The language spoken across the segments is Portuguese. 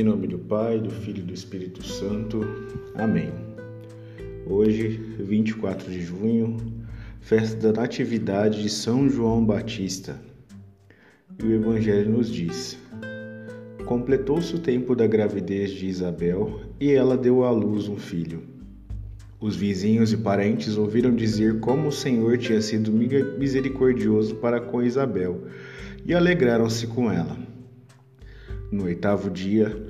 Em nome do Pai, do Filho e do Espírito Santo. Amém. Hoje, 24 de junho, festa da Natividade de São João Batista. E o Evangelho nos diz: Completou-se o tempo da gravidez de Isabel e ela deu à luz um filho. Os vizinhos e parentes ouviram dizer como o Senhor tinha sido misericordioso para com Isabel e alegraram-se com ela. No oitavo dia,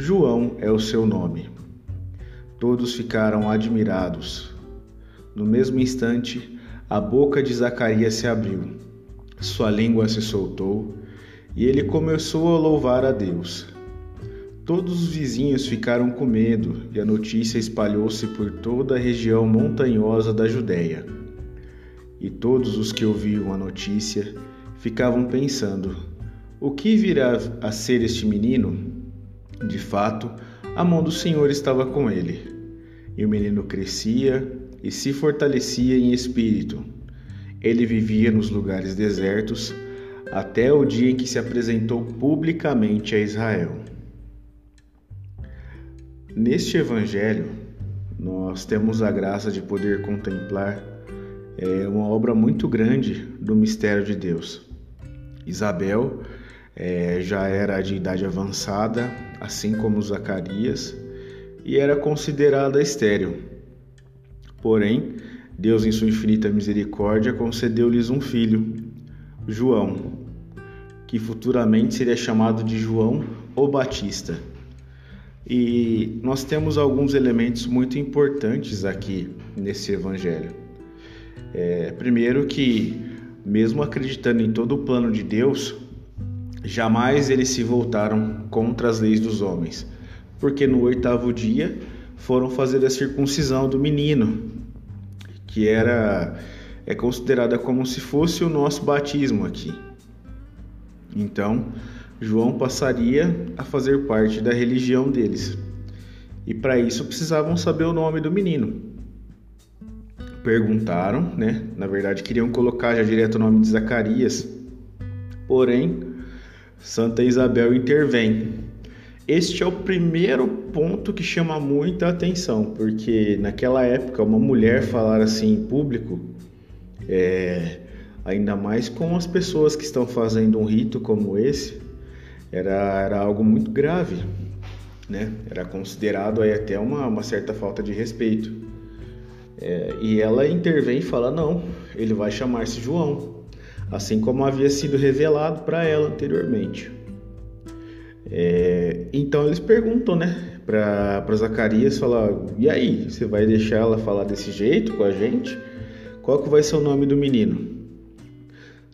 João é o seu nome. Todos ficaram admirados. No mesmo instante, a boca de Zacarias se abriu, sua língua se soltou e ele começou a louvar a Deus. Todos os vizinhos ficaram com medo e a notícia espalhou-se por toda a região montanhosa da Judéia. E todos os que ouviam a notícia ficavam pensando: o que virá a ser este menino? De fato, a mão do Senhor estava com ele, e o menino crescia e se fortalecia em espírito. Ele vivia nos lugares desertos até o dia em que se apresentou publicamente a Israel. Neste Evangelho, nós temos a graça de poder contemplar é, uma obra muito grande do mistério de Deus. Isabel é, já era de idade avançada, assim como Zacarias, e era considerada estéril. Porém, Deus, em sua infinita misericórdia, concedeu-lhes um filho, João, que futuramente seria chamado de João o Batista. E nós temos alguns elementos muito importantes aqui nesse evangelho. É, primeiro, que, mesmo acreditando em todo o plano de Deus, Jamais eles se voltaram contra as leis dos homens, porque no oitavo dia foram fazer a circuncisão do menino, que era é considerada como se fosse o nosso batismo aqui. Então, João passaria a fazer parte da religião deles. E para isso precisavam saber o nome do menino. Perguntaram, né? Na verdade, queriam colocar já direto o nome de Zacarias. Porém, Santa Isabel intervém. Este é o primeiro ponto que chama muita atenção, porque naquela época uma mulher falar assim em público, é, ainda mais com as pessoas que estão fazendo um rito como esse, era, era algo muito grave, né? Era considerado aí até uma, uma certa falta de respeito. É, e ela intervém e fala: não, ele vai chamar-se João assim como havia sido revelado para ela anteriormente. É, então eles perguntam, né, para Zacarias, falar, e aí, você vai deixar ela falar desse jeito com a gente? Qual que vai ser o nome do menino?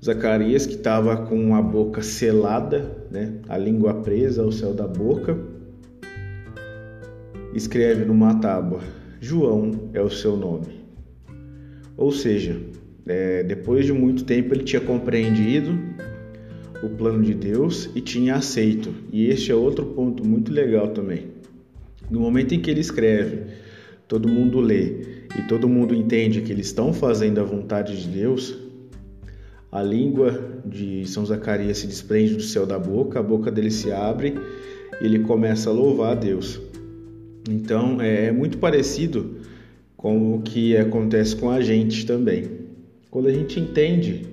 Zacarias, que estava com a boca selada, né, a língua presa ao céu da boca, escreve numa tábua: João é o seu nome. Ou seja, é, depois de muito tempo, ele tinha compreendido o plano de Deus e tinha aceito. E este é outro ponto muito legal também. No momento em que ele escreve, todo mundo lê e todo mundo entende que eles estão fazendo a vontade de Deus, a língua de São Zacarias se desprende do céu da boca, a boca dele se abre e ele começa a louvar a Deus. Então é, é muito parecido com o que acontece com a gente também. Quando a gente entende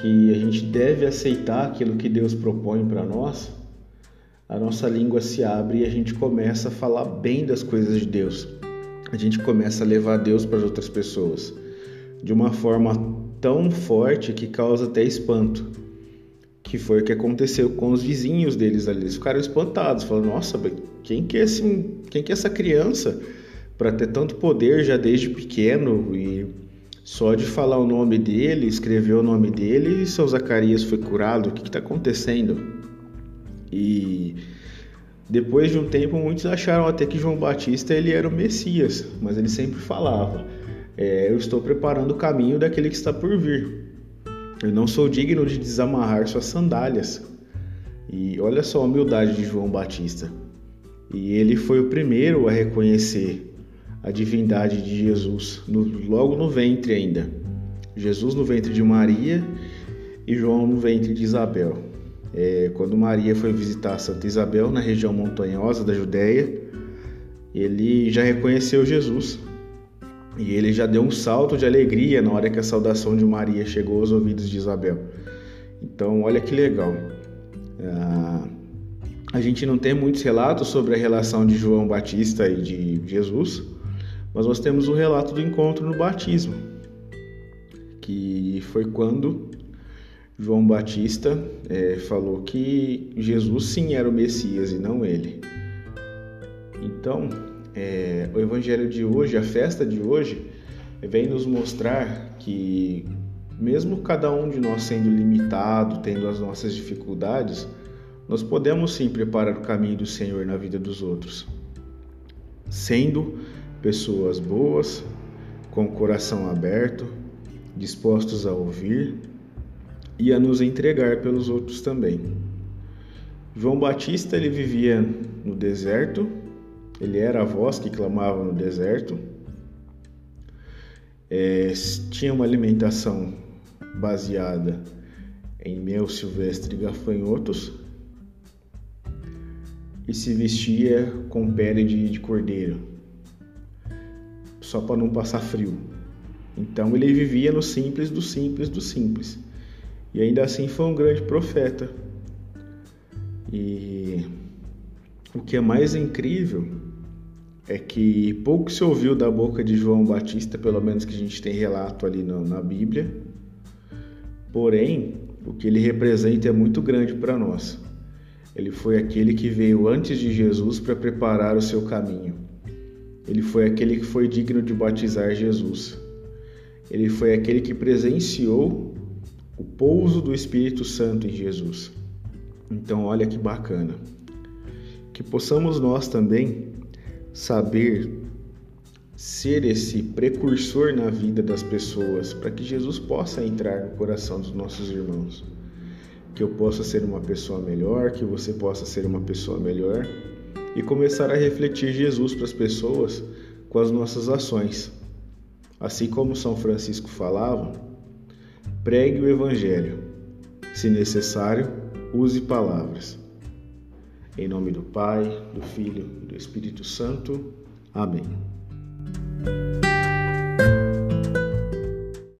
que a gente deve aceitar aquilo que Deus propõe para nós, a nossa língua se abre e a gente começa a falar bem das coisas de Deus. A gente começa a levar Deus para as outras pessoas de uma forma tão forte que causa até espanto. Que foi o que aconteceu com os vizinhos deles ali. Eles ficaram espantados, falando: "Nossa, quem que é esse, quem que é essa criança para ter tanto poder já desde pequeno e só de falar o nome dele, escrever o nome dele, seu Zacarias foi curado. O que está acontecendo? E Depois de um tempo, muitos acharam até que João Batista ele era o Messias, mas ele sempre falava: é, Eu estou preparando o caminho daquele que está por vir. Eu não sou digno de desamarrar suas sandálias. E olha só a humildade de João Batista. E ele foi o primeiro a reconhecer a divindade de Jesus, no, logo no ventre ainda. Jesus no ventre de Maria e João no ventre de Isabel. É, quando Maria foi visitar Santa Isabel na região montanhosa da Judéia, ele já reconheceu Jesus e ele já deu um salto de alegria na hora que a saudação de Maria chegou aos ouvidos de Isabel. Então, olha que legal. Ah, a gente não tem muitos relatos sobre a relação de João Batista e de Jesus, mas nós temos o relato do encontro no batismo, que foi quando João Batista é, falou que Jesus sim era o Messias e não ele. Então, é, o Evangelho de hoje, a festa de hoje, vem nos mostrar que, mesmo cada um de nós sendo limitado, tendo as nossas dificuldades, nós podemos sim preparar o caminho do Senhor na vida dos outros, sendo pessoas boas, com o coração aberto, dispostos a ouvir e a nos entregar pelos outros também. João Batista ele vivia no deserto, ele era a voz que clamava no deserto, é, tinha uma alimentação baseada em mel silvestre e gafanhotos e se vestia com pele de, de cordeiro só para não passar frio. Então ele vivia no simples do simples do simples. E ainda assim foi um grande profeta. E o que é mais incrível é que pouco se ouviu da boca de João Batista, pelo menos que a gente tem relato ali na, na Bíblia. Porém, o que ele representa é muito grande para nós. Ele foi aquele que veio antes de Jesus para preparar o seu caminho. Ele foi aquele que foi digno de batizar Jesus. Ele foi aquele que presenciou o pouso do Espírito Santo em Jesus. Então, olha que bacana. Que possamos nós também saber ser esse precursor na vida das pessoas, para que Jesus possa entrar no coração dos nossos irmãos. Que eu possa ser uma pessoa melhor, que você possa ser uma pessoa melhor e começar a refletir Jesus para as pessoas com as nossas ações. Assim como São Francisco falava, pregue o Evangelho. Se necessário, use palavras. Em nome do Pai, do Filho e do Espírito Santo. Amém.